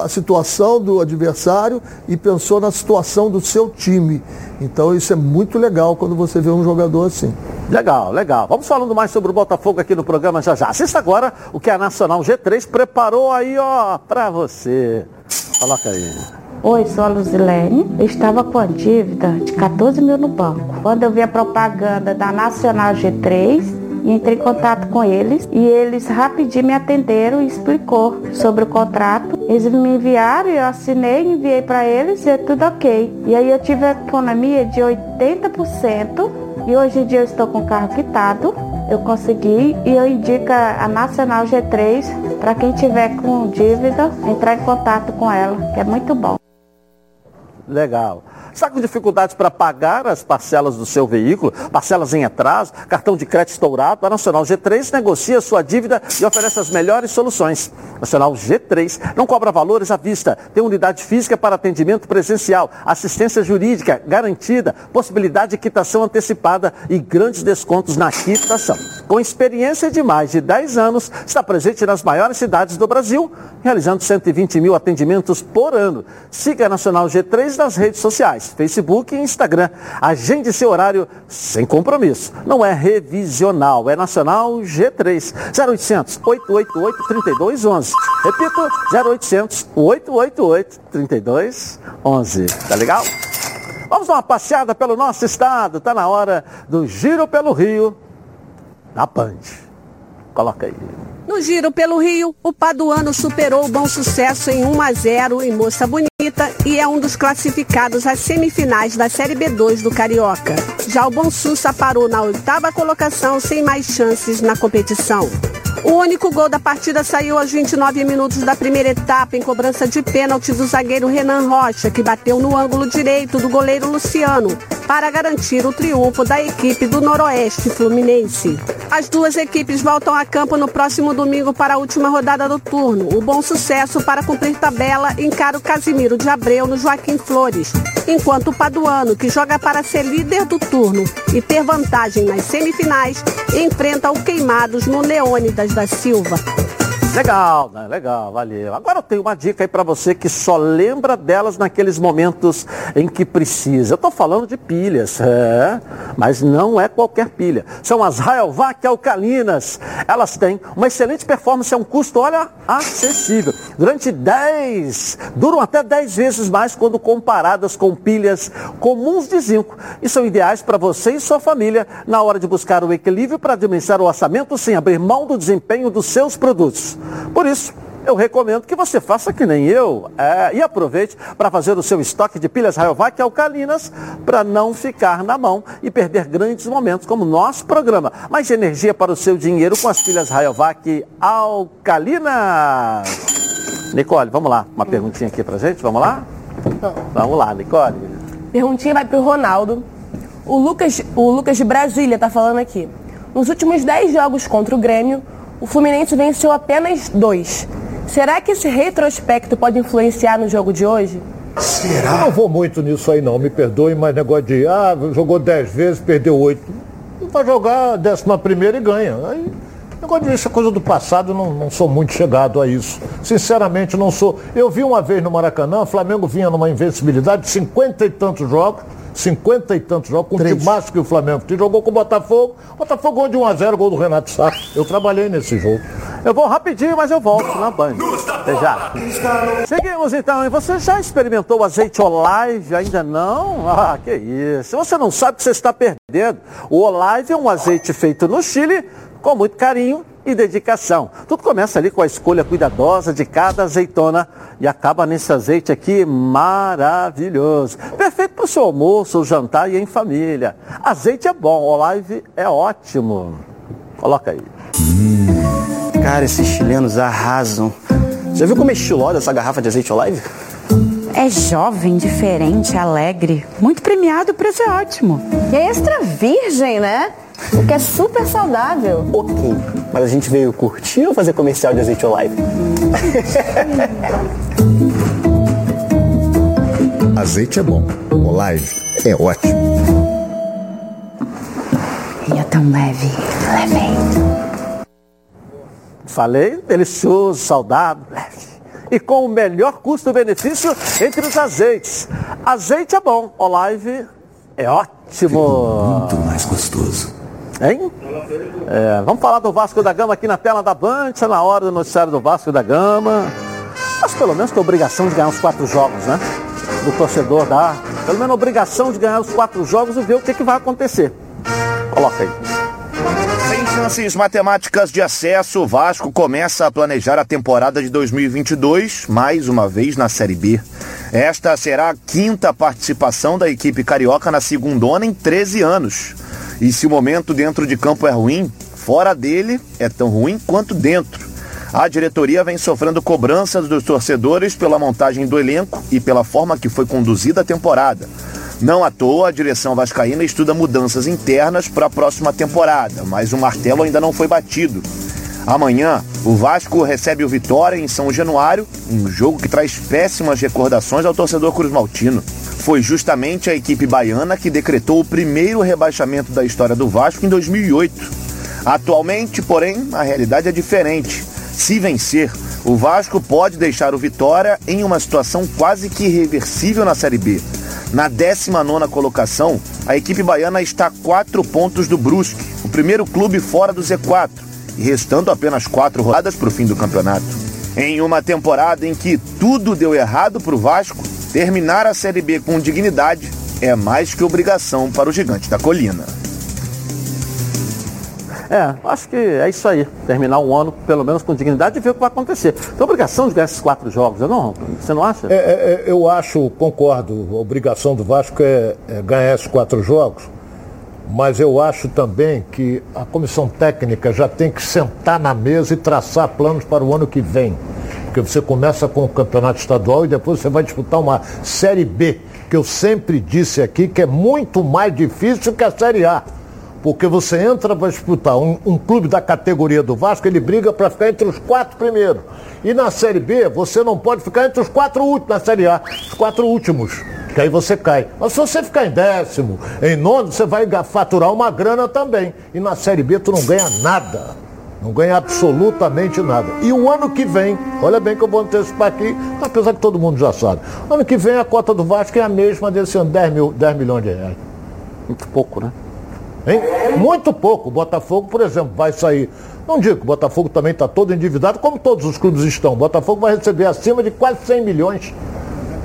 a situação do adversário e pensou na situação do seu time. Então isso é muito legal quando você vê um jogador assim. Legal, legal. Vamos falando mais sobre o Botafogo aqui no programa já já. Assista agora o que a Nacional G3 preparou aí, ó, para você. Coloca aí. Oi, sou a Luzilene. Eu estava com a dívida de 14 mil no banco. Quando eu vi a propaganda da Nacional G3, e entrei em contato com eles e eles rapidinho me atenderam e explicou sobre o contrato. Eles me enviaram, eu assinei, enviei para eles e é tudo ok. E aí eu tive a economia de 80% e hoje em dia eu estou com o carro quitado. Eu consegui e eu indico a Nacional G3 para quem tiver com dívida entrar em contato com ela, que é muito bom. Legal. Está com dificuldades para pagar as parcelas do seu veículo, parcelas em atraso, cartão de crédito estourado? A Nacional G3 negocia sua dívida e oferece as melhores soluções. Nacional G3 não cobra valores à vista, tem unidade física para atendimento presencial, assistência jurídica garantida, possibilidade de quitação antecipada e grandes descontos na quitação. Com experiência de mais de 10 anos, está presente nas maiores cidades do Brasil, realizando 120 mil atendimentos por ano. Siga a Nacional G3 nas redes sociais. Facebook e Instagram. Agende seu horário sem compromisso. Não é revisional, é nacional G3. 0800 888 3211. Repito, 0800 888 3211. Tá legal? Vamos dar uma passeada pelo nosso estado. Tá na hora do Giro pelo Rio na Band. Coloca aí. No Giro pelo Rio, o Paduano superou o bom sucesso em 1 a 0 em Moça Bonita e é um dos classificados às semifinais da Série B2 do Carioca. Já o Bom Sussa parou na oitava colocação sem mais chances na competição. O único gol da partida saiu aos 29 minutos da primeira etapa em cobrança de pênalti do zagueiro Renan Rocha, que bateu no ângulo direito do goleiro Luciano, para garantir o triunfo da equipe do Noroeste Fluminense. As duas equipes voltam a campo no próximo domingo para a última rodada do turno. O bom sucesso para cumprir tabela encara o Casimiro de Abreu no Joaquim Flores, enquanto o Paduano, que joga para ser líder do turno e ter vantagem nas semifinais, enfrenta o Queimados no Leônidas da Silva. Legal, né? legal, valeu. Agora eu tenho uma dica aí para você que só lembra delas naqueles momentos em que precisa. Eu estou falando de pilhas, é, mas não é qualquer pilha. São as Rayovac alcalinas. Elas têm uma excelente performance a um custo, olha, acessível. Durante 10, duram até 10 vezes mais quando comparadas com pilhas comuns de zinco. E são ideais para você e sua família na hora de buscar o equilíbrio para administrar o orçamento sem abrir mão do desempenho dos seus produtos. Por isso, eu recomendo que você faça que nem eu é, e aproveite para fazer o seu estoque de pilhas Rayovac alcalinas para não ficar na mão e perder grandes momentos como nosso programa. Mais energia para o seu dinheiro com as pilhas Rayovac alcalinas. Nicole, vamos lá. Uma perguntinha aqui pra gente, vamos lá? Vamos lá, Nicole. Perguntinha vai pro Ronaldo. O Lucas, o Lucas de Brasília tá falando aqui. Nos últimos 10 jogos contra o Grêmio, o Fluminense venceu apenas dois. Será que esse retrospecto pode influenciar no jogo de hoje? Será? Eu não vou muito nisso aí não, me perdoe, mas negócio de, ah, jogou 10 vezes, perdeu 8. Vai jogar a décima primeira e ganha. Aí, negócio de isso é coisa do passado, não, não sou muito chegado a isso. Sinceramente, não sou. Eu vi uma vez no Maracanã, o Flamengo vinha numa invencibilidade de 50 e tantos jogos, 50 e tantos jogos, com o time mais que o Flamengo. Que jogou com o Botafogo. O Botafogo ganhou de 1 a 0 gol do Renato Sá. Eu trabalhei nesse jogo. Eu vou rapidinho, mas eu volto na Band. Até já. Seguimos então. E você já experimentou o azeite Olive? Ainda não? Ah, que isso. Se você não sabe, você está perdendo. O Olive é um azeite feito no Chile com muito carinho e dedicação. Tudo começa ali com a escolha cuidadosa de cada azeitona e acaba nesse azeite aqui maravilhoso. Perfeito para o seu almoço, jantar e em família. Azeite é bom, Olive é ótimo. Coloca aí. Hum, cara, esses chilenos arrasam. Já viu como é estilosa essa garrafa de azeite Olive? É jovem, diferente, alegre. Muito premiado, o preço é ótimo. E é extra virgem, né? O que é super saudável. Ok, mas a gente veio curtir ou fazer comercial de azeite Olive? azeite é bom, Olive é ótimo. E é tão leve, leve. Falei, delicioso, saudável, leve e com o melhor custo-benefício entre os azeites. Azeite é bom, Olive é ótimo. Muito mais gostoso. Hein? É, vamos falar do Vasco da Gama aqui na tela da Band, tá na hora do noticiário do Vasco da Gama. Mas pelo menos tem obrigação de ganhar os quatro jogos, né? Do torcedor dá. Pelo menos a obrigação de ganhar os quatro jogos e ver o que, que vai acontecer. Coloca aí. Sem chances matemáticas de acesso, o Vasco começa a planejar a temporada de 2022, mais uma vez na Série B. Esta será a quinta participação da equipe carioca na segundona em 13 anos. E se o momento dentro de campo é ruim, fora dele é tão ruim quanto dentro. A diretoria vem sofrendo cobranças dos torcedores pela montagem do elenco e pela forma que foi conduzida a temporada. Não à toa, a direção vascaína estuda mudanças internas para a próxima temporada, mas o martelo ainda não foi batido. Amanhã, o Vasco recebe o Vitória em São Januário, um jogo que traz péssimas recordações ao torcedor Cruz Maltino. Foi justamente a equipe baiana que decretou o primeiro rebaixamento da história do Vasco em 2008. Atualmente, porém, a realidade é diferente. Se vencer, o Vasco pode deixar o Vitória em uma situação quase que irreversível na Série B. Na 19 colocação, a equipe baiana está a quatro pontos do Brusque, o primeiro clube fora do Z4, e restando apenas quatro rodadas para o fim do campeonato. Em uma temporada em que tudo deu errado para o Vasco, Terminar a Série B com dignidade é mais que obrigação para o gigante da colina. É, acho que é isso aí. Terminar um ano, pelo menos, com dignidade e ver o que vai acontecer. Tem obrigação de ganhar esses quatro jogos, não? Você não acha? É, é, eu acho, concordo, a obrigação do Vasco é, é ganhar esses quatro jogos, mas eu acho também que a comissão técnica já tem que sentar na mesa e traçar planos para o ano que vem. Porque você começa com o campeonato estadual e depois você vai disputar uma Série B, que eu sempre disse aqui que é muito mais difícil que a Série A. Porque você entra para disputar um, um, clube da categoria do Vasco, ele briga para ficar entre os quatro primeiros. E na Série B, você não pode ficar entre os quatro últimos na Série A, os quatro últimos. Que aí você cai. Mas se você ficar em décimo, em nono, você vai faturar uma grana também. E na Série B tu não ganha nada. Não ganha absolutamente nada. E o ano que vem, olha bem que eu vou antecipar aqui, apesar que todo mundo já sabe. Ano que vem a cota do Vasco é a mesma desse ano, 10, mil, 10 milhões de reais. Muito pouco, né? Hein? Muito pouco. O Botafogo, por exemplo, vai sair. Não digo que o Botafogo também está todo endividado, como todos os clubes estão. O Botafogo vai receber acima de quase 100 milhões,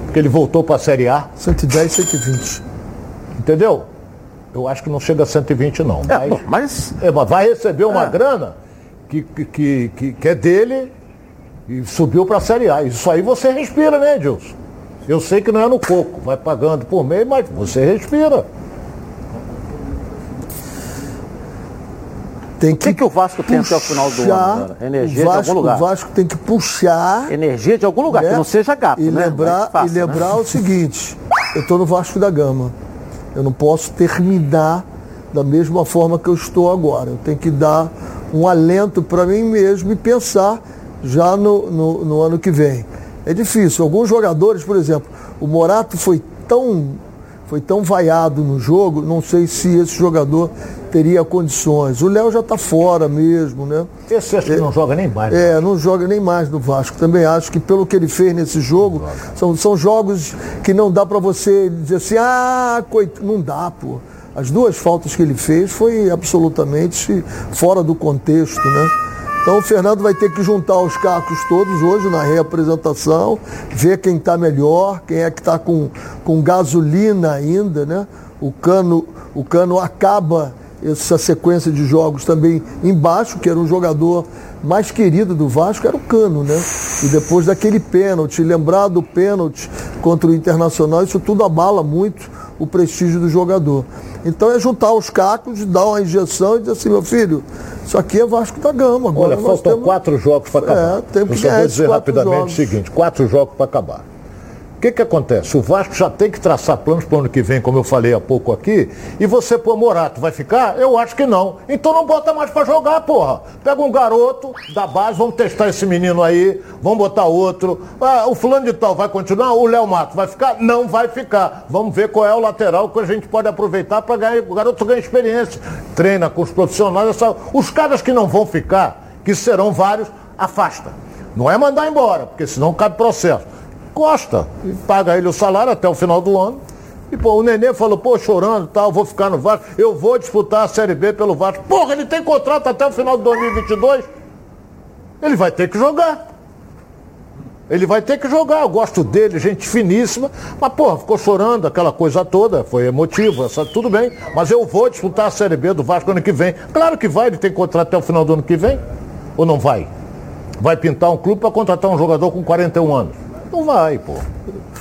porque ele voltou para a Série A. 110, 120. Entendeu? Eu acho que não chega a 120, não. É, mas, mas... É, mas vai receber uma é. grana que, que, que, que é dele e subiu para a Série A. Isso aí você respira, né, Edilson? Eu sei que não é no coco, vai pagando por mês, mas você respira. Tem que. O que, que o Vasco tem até o final do ano? Cara? Energia Vasco, de algum lugar. O Vasco tem que puxar. Energia de algum lugar, né? que não seja gato. E né? lembrar, fácil, e lembrar né? o seguinte: eu estou no Vasco da Gama. Eu não posso terminar da mesma forma que eu estou agora. Eu tenho que dar um alento para mim mesmo e pensar já no, no, no ano que vem. É difícil. Alguns jogadores, por exemplo, o Morato foi tão foi tão vaiado no jogo, não sei se esse jogador teria condições. O Léo já está fora mesmo, né? Esse acho que não joga nem mais. É, não joga nem mais no Vasco. Também acho que pelo que ele fez nesse jogo, são, são jogos que não dá para você dizer assim, ah, coit... não dá, pô. As duas faltas que ele fez foi absolutamente fora do contexto, né? Então o Fernando vai ter que juntar os cacos todos hoje na reapresentação, ver quem está melhor, quem é que está com, com gasolina ainda, né? O cano, o cano acaba essa sequência de jogos também embaixo, que era um jogador mais querido do Vasco, era o Cano, né? E depois daquele pênalti, lembrar do pênalti contra o Internacional, isso tudo abala muito o prestígio do jogador. Então é juntar os cacos, dar uma injeção e dizer assim, meu filho, isso aqui é Vasco da Gama. Agora Olha, faltam temos... quatro jogos para acabar. É, temos que Eu só vou dizer rapidamente jogos. o seguinte, quatro jogos para acabar. O que, que acontece? O Vasco já tem que traçar planos para o ano que vem, como eu falei há pouco aqui, e você pôr Morato, vai ficar? Eu acho que não. Então não bota mais para jogar, porra. Pega um garoto da base, vamos testar esse menino aí, vamos botar outro. Ah, o fulano de tal vai continuar? O Léo Mato vai ficar? Não vai ficar. Vamos ver qual é o lateral que a gente pode aproveitar para ganhar. O garoto ganha experiência. Treina com os profissionais. Os caras que não vão ficar, que serão vários, afasta. Não é mandar embora, porque senão cabe processo. Costa, e paga ele o salário até o final do ano. E pô, o Nenê falou, pô, chorando tal, vou ficar no Vasco, eu vou disputar a Série B pelo Vasco. Porra, ele tem contrato até o final de 2022. Ele vai ter que jogar. Ele vai ter que jogar, eu gosto dele, gente finíssima, mas porra, ficou chorando aquela coisa toda, foi emotivo, essa, tudo bem, mas eu vou disputar a Série B do Vasco ano que vem. Claro que vai, ele tem contrato até o final do ano que vem, ou não vai? Vai pintar um clube para contratar um jogador com 41 anos? Não vai, pô.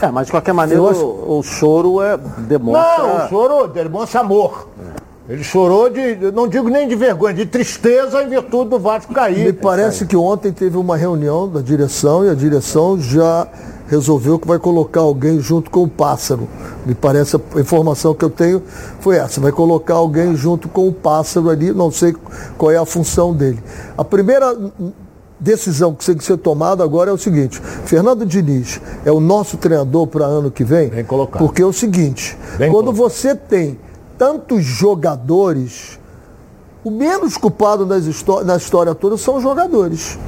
É, mas de qualquer maneira o, o choro é, demonstra. Não, o choro demonstra amor. Ele chorou de, não digo nem de vergonha, de tristeza em virtude do Vasco cair. Me parece que ontem teve uma reunião da direção e a direção já resolveu que vai colocar alguém junto com o pássaro. Me parece a informação que eu tenho foi essa, vai colocar alguém junto com o pássaro ali, não sei qual é a função dele. A primeira decisão que tem que ser tomada agora é o seguinte, Fernando Diniz é o nosso treinador para ano que vem, Bem colocado. porque é o seguinte, Bem quando colocado. você tem tantos jogadores, o menos culpado nas histó- na história toda são os jogadores.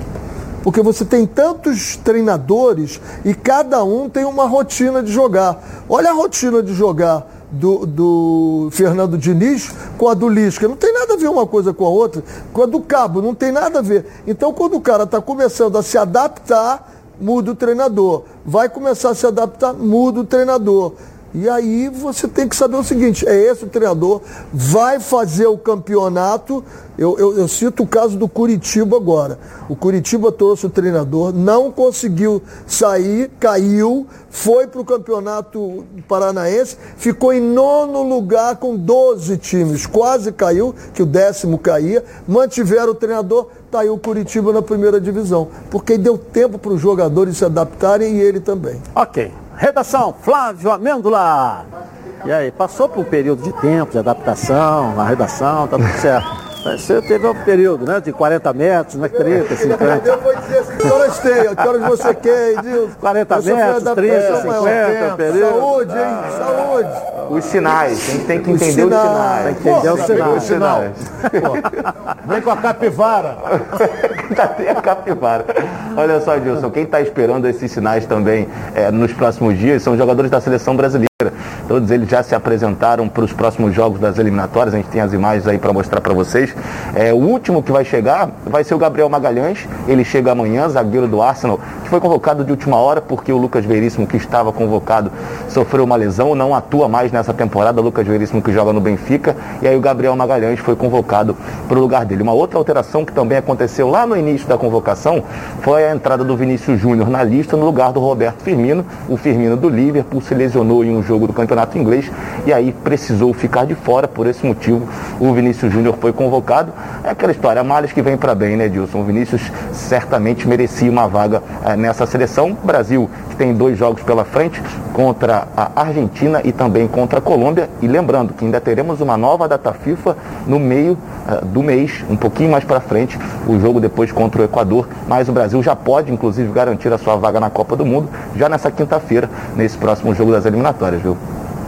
Porque você tem tantos treinadores e cada um tem uma rotina de jogar. Olha a rotina de jogar do, do Fernando Diniz com a do Lisca. Não tem nada a ver uma coisa com a outra. Com a do Cabo, não tem nada a ver. Então, quando o cara está começando a se adaptar, muda o treinador. Vai começar a se adaptar, muda o treinador. E aí você tem que saber o seguinte, é esse o treinador, vai fazer o campeonato. Eu, eu- eu cito o caso do Curitiba agora. O Curitiba trouxe o treinador, não conseguiu sair, caiu, foi para o campeonato paranaense, ficou em nono lugar com 12 times, quase caiu, que o décimo caía, mantiveram o treinador, tá aí o Curitiba na primeira divisão. Porque deu tempo para os jogadores se adaptarem e ele também. Ok. Redação, Flávio Amêndola. E aí, passou por um período de tempo, de adaptação, na redação, tá tudo certo. Você teve um período, né, de 40 metros, né, 30, 50. foi dizer assim, que horas tem, que horas você quer, Edilson? 40 Essa foi a metros, 30, adaptação maior 50, tempo. período. Saúde, hein? Saúde. Os sinais, a gente tem que entender os sinais. sinais. Tem que entender os sinais. Vem com a capivara. Cadê a capivara? Olha só, Dilson, quem está esperando esses sinais também é, nos próximos dias são os jogadores da seleção brasileira. Todos eles já se apresentaram para os próximos jogos das eliminatórias. A gente tem as imagens aí para mostrar para vocês. É, o último que vai chegar vai ser o Gabriel Magalhães. Ele chega amanhã, zagueiro do Arsenal, que foi convocado de última hora porque o Lucas Veríssimo, que estava convocado, sofreu uma lesão, não atua mais nessa temporada. O Lucas Veríssimo que joga no Benfica. E aí o Gabriel Magalhães foi convocado para o lugar dele. Uma outra alteração que também aconteceu lá no início da convocação foi a entrada do Vinícius Júnior na lista no lugar do Roberto Firmino. O Firmino do Liverpool se lesionou em um jogo do Campeonato campeonato inglês e aí precisou ficar de fora. Por esse motivo, o Vinícius Júnior foi convocado. É aquela história, males que vem para bem, né, Dilson? O Vinícius certamente merecia uma vaga é, nessa seleção. O Brasil, que tem dois jogos pela frente, contra a Argentina e também contra a Colômbia. E lembrando que ainda teremos uma nova data FIFA no meio uh, do mês, um pouquinho mais para frente, o jogo depois contra o Equador. Mas o Brasil já pode, inclusive, garantir a sua vaga na Copa do Mundo já nessa quinta-feira, nesse próximo jogo das eliminatórias, viu?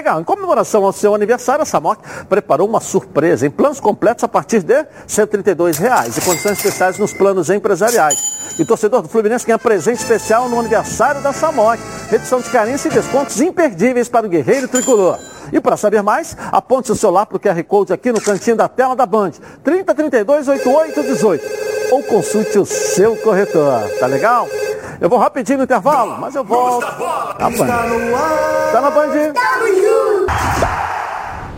Legal, em comemoração ao seu aniversário, a Samok preparou uma surpresa em planos completos a partir de 132 reais, e condições especiais nos planos empresariais. E o torcedor do Fluminense ganha presente especial no aniversário da Samok. Redução de carência e descontos imperdíveis para o guerreiro tricolor. E para saber mais, aponte o celular para o QR Code aqui no cantinho da tela da Band. 3032 8818. Ou consulte o seu corretor. Tá legal? Eu vou rapidinho no intervalo, mas eu volto. Tá na Band. Tá na Band?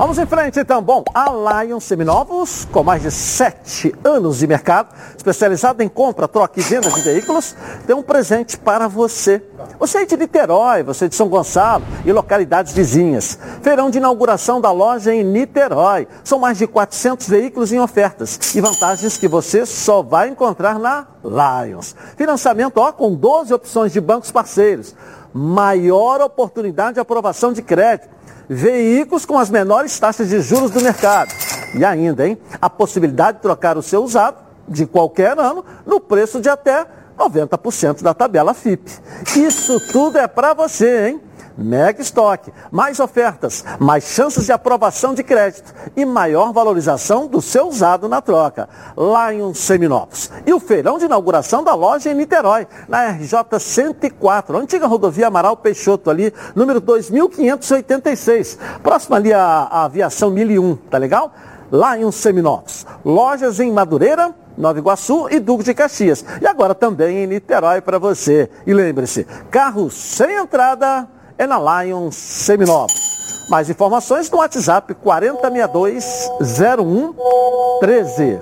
Vamos em frente então. Bom, a Lion Seminovos, com mais de sete anos de mercado, especializado em compra, troca e venda de veículos, tem um presente para você. Você é de Niterói, você é de São Gonçalo e localidades vizinhas. Feirão de inauguração da loja em Niterói. São mais de 400 veículos em ofertas e vantagens que você só vai encontrar na Lions. Financiamento ó, com 12 opções de bancos parceiros. Maior oportunidade de aprovação de crédito. Veículos com as menores taxas de juros do mercado. E ainda, hein? A possibilidade de trocar o seu usado de qualquer ano no preço de até 90% da tabela FIP. Isso tudo é para você, hein? Mega estoque, mais ofertas, mais chances de aprovação de crédito e maior valorização do seu usado na troca. Lá em um Seminovos. E o feirão de inauguração da loja em Niterói, na RJ 104, antiga rodovia Amaral Peixoto ali, número 2586. Próximo ali a aviação 1001, tá legal? Lá em um Seminovos. Lojas em Madureira, Nova Iguaçu e Duque de Caxias. E agora também em Niterói para você. E lembre-se, carro sem entrada é na Lion Seminovos. Mais informações no WhatsApp 4062-0113.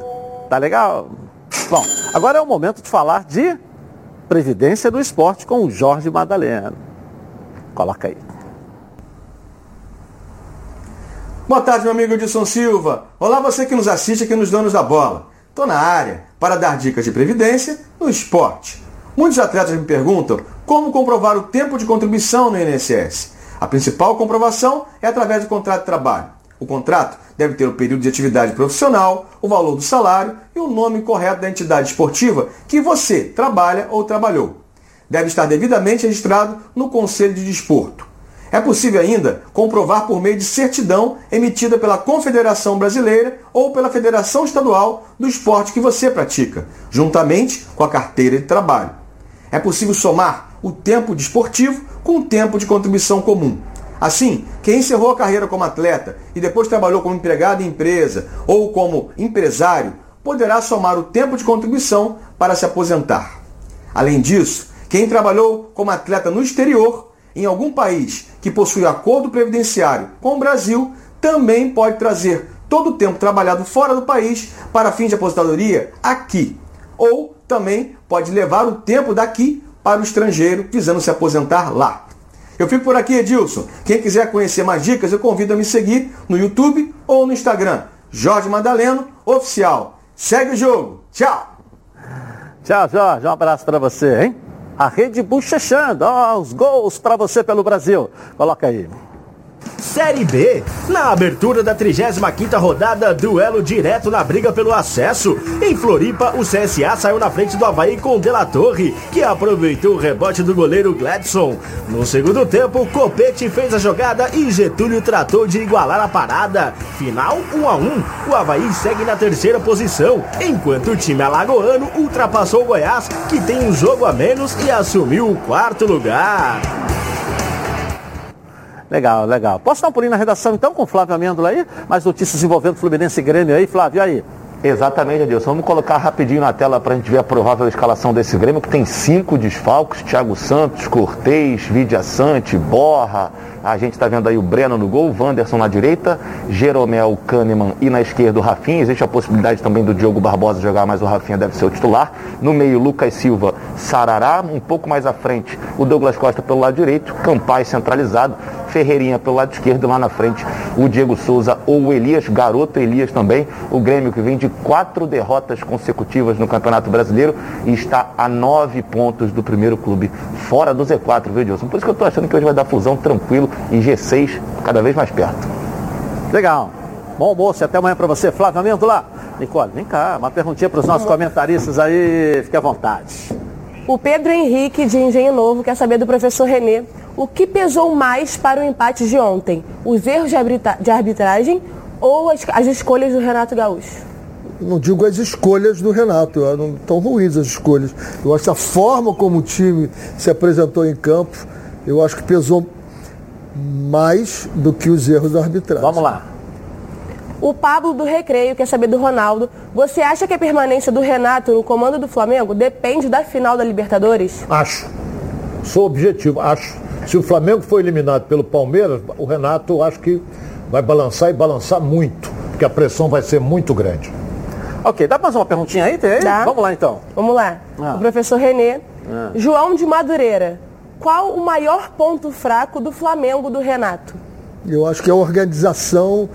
Tá legal? Bom, agora é o momento de falar de Previdência do Esporte com o Jorge Madalena. Coloca aí. Boa tarde, meu amigo Edson Silva. Olá, você que nos assiste aqui nos Donos da Bola. Estou na área para dar dicas de previdência no esporte. Muitos atletas me perguntam como comprovar o tempo de contribuição no INSS. A principal comprovação é através do contrato de trabalho. O contrato deve ter o período de atividade profissional, o valor do salário e o nome correto da entidade esportiva que você trabalha ou trabalhou. Deve estar devidamente registrado no Conselho de Desporto. É possível ainda comprovar por meio de certidão emitida pela Confederação Brasileira ou pela Federação Estadual do esporte que você pratica, juntamente com a carteira de trabalho. É possível somar o tempo desportivo com o tempo de contribuição comum. Assim, quem encerrou a carreira como atleta e depois trabalhou como empregado em empresa ou como empresário, poderá somar o tempo de contribuição para se aposentar. Além disso, quem trabalhou como atleta no exterior em algum país que possui acordo previdenciário com o Brasil, também pode trazer todo o tempo trabalhado fora do país para fins de aposentadoria aqui. Ou também pode levar o tempo daqui para o estrangeiro, visando se aposentar lá. Eu fico por aqui, Edilson. Quem quiser conhecer mais dicas, eu convido a me seguir no YouTube ou no Instagram. Jorge Madaleno Oficial. Segue o jogo. Tchau. Tchau, Jorge. Um abraço para você, hein? a rede bochechando. Ó, os gols para você pelo Brasil. Coloca aí. Série B. Na abertura da 35ª rodada, duelo direto na briga pelo acesso. Em Floripa, o CSA saiu na frente do Havaí com Dela Torre, que aproveitou o rebote do goleiro Gladson. No segundo tempo, Copete fez a jogada e Getúlio tratou de igualar a parada. Final 1 a 1. O Havaí segue na terceira posição, enquanto o time alagoano ultrapassou o Goiás, que tem um jogo a menos e assumiu o quarto lugar. Legal, legal. Posso dar um pulinho na redação então com o Flávio Amêndola aí? Mais notícias envolvendo Fluminense e Grêmio aí, Flávio, aí? Exatamente, Adilson. Vamos colocar rapidinho na tela para a gente ver a provável escalação desse Grêmio, que tem cinco desfalques, Thiago Santos, Cortez, Vidia Sante, Borra, a gente está vendo aí o Breno no gol, Wanderson na direita, Jeromel, Kahneman e na esquerda o Rafinha. Existe a possibilidade também do Diogo Barbosa jogar, mas o Rafinha deve ser o titular. No meio, Lucas Silva, Sarará. Um pouco mais à frente, o Douglas Costa pelo lado direito, Campaz centralizado, Ferreirinha pelo lado esquerdo, lá na frente o Diego Souza ou o Elias, garoto Elias também. O Grêmio que vem de quatro derrotas consecutivas no Campeonato Brasileiro e está a nove pontos do primeiro clube, fora do Z4, viu, Dilson? Por isso que eu estou achando que hoje vai dar fusão tranquilo e G6 cada vez mais perto. Legal. Bom almoço e até amanhã para você. Flávio lá. Nicole, vem cá, uma perguntinha para os nossos comentaristas aí, fique à vontade. O Pedro Henrique de Engenho Novo quer saber do professor Renê o que pesou mais para o empate de ontem? Os erros de arbitragem ou as, as escolhas do Renato Gaúcho? não digo as escolhas do Renato, não tão ruins as escolhas. Eu acho que a forma como o time se apresentou em campo, eu acho que pesou mais do que os erros da arbitragem. Vamos lá. O Pablo do Recreio quer saber do Ronaldo. Você acha que a permanência do Renato no comando do Flamengo depende da final da Libertadores? Acho. Sou objetivo, acho. Se o Flamengo for eliminado pelo Palmeiras, o Renato acho que vai balançar e balançar muito, porque a pressão vai ser muito grande. Ok, dá mais uma perguntinha aí? Tem aí? Dá. Vamos lá então. Vamos lá. Ah. O professor Renê. Ah. João de Madureira. Qual o maior ponto fraco do Flamengo do Renato? Eu acho que é a organização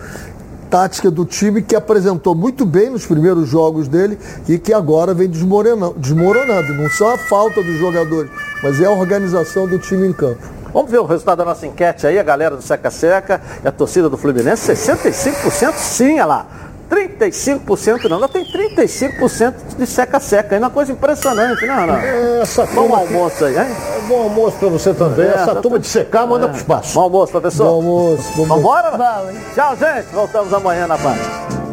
tática do time que apresentou muito bem nos primeiros jogos dele e que agora vem desmoronando. Não só a falta dos jogadores, mas é a organização do time em campo. Vamos ver o resultado da nossa enquete aí, a galera do Seca Seca e a torcida do Fluminense, 65% sim, olha lá. 35% não, ela tem 35% de seca-seca. É uma coisa impressionante, né, Renato? É, essa bom almoço aí, hein? É bom almoço para você também. É, essa turma de secar manda é. pro espaço. Bom almoço, professor. Bom almoço. Vamos embora? Vamos. Tchau, gente. Voltamos amanhã na paz.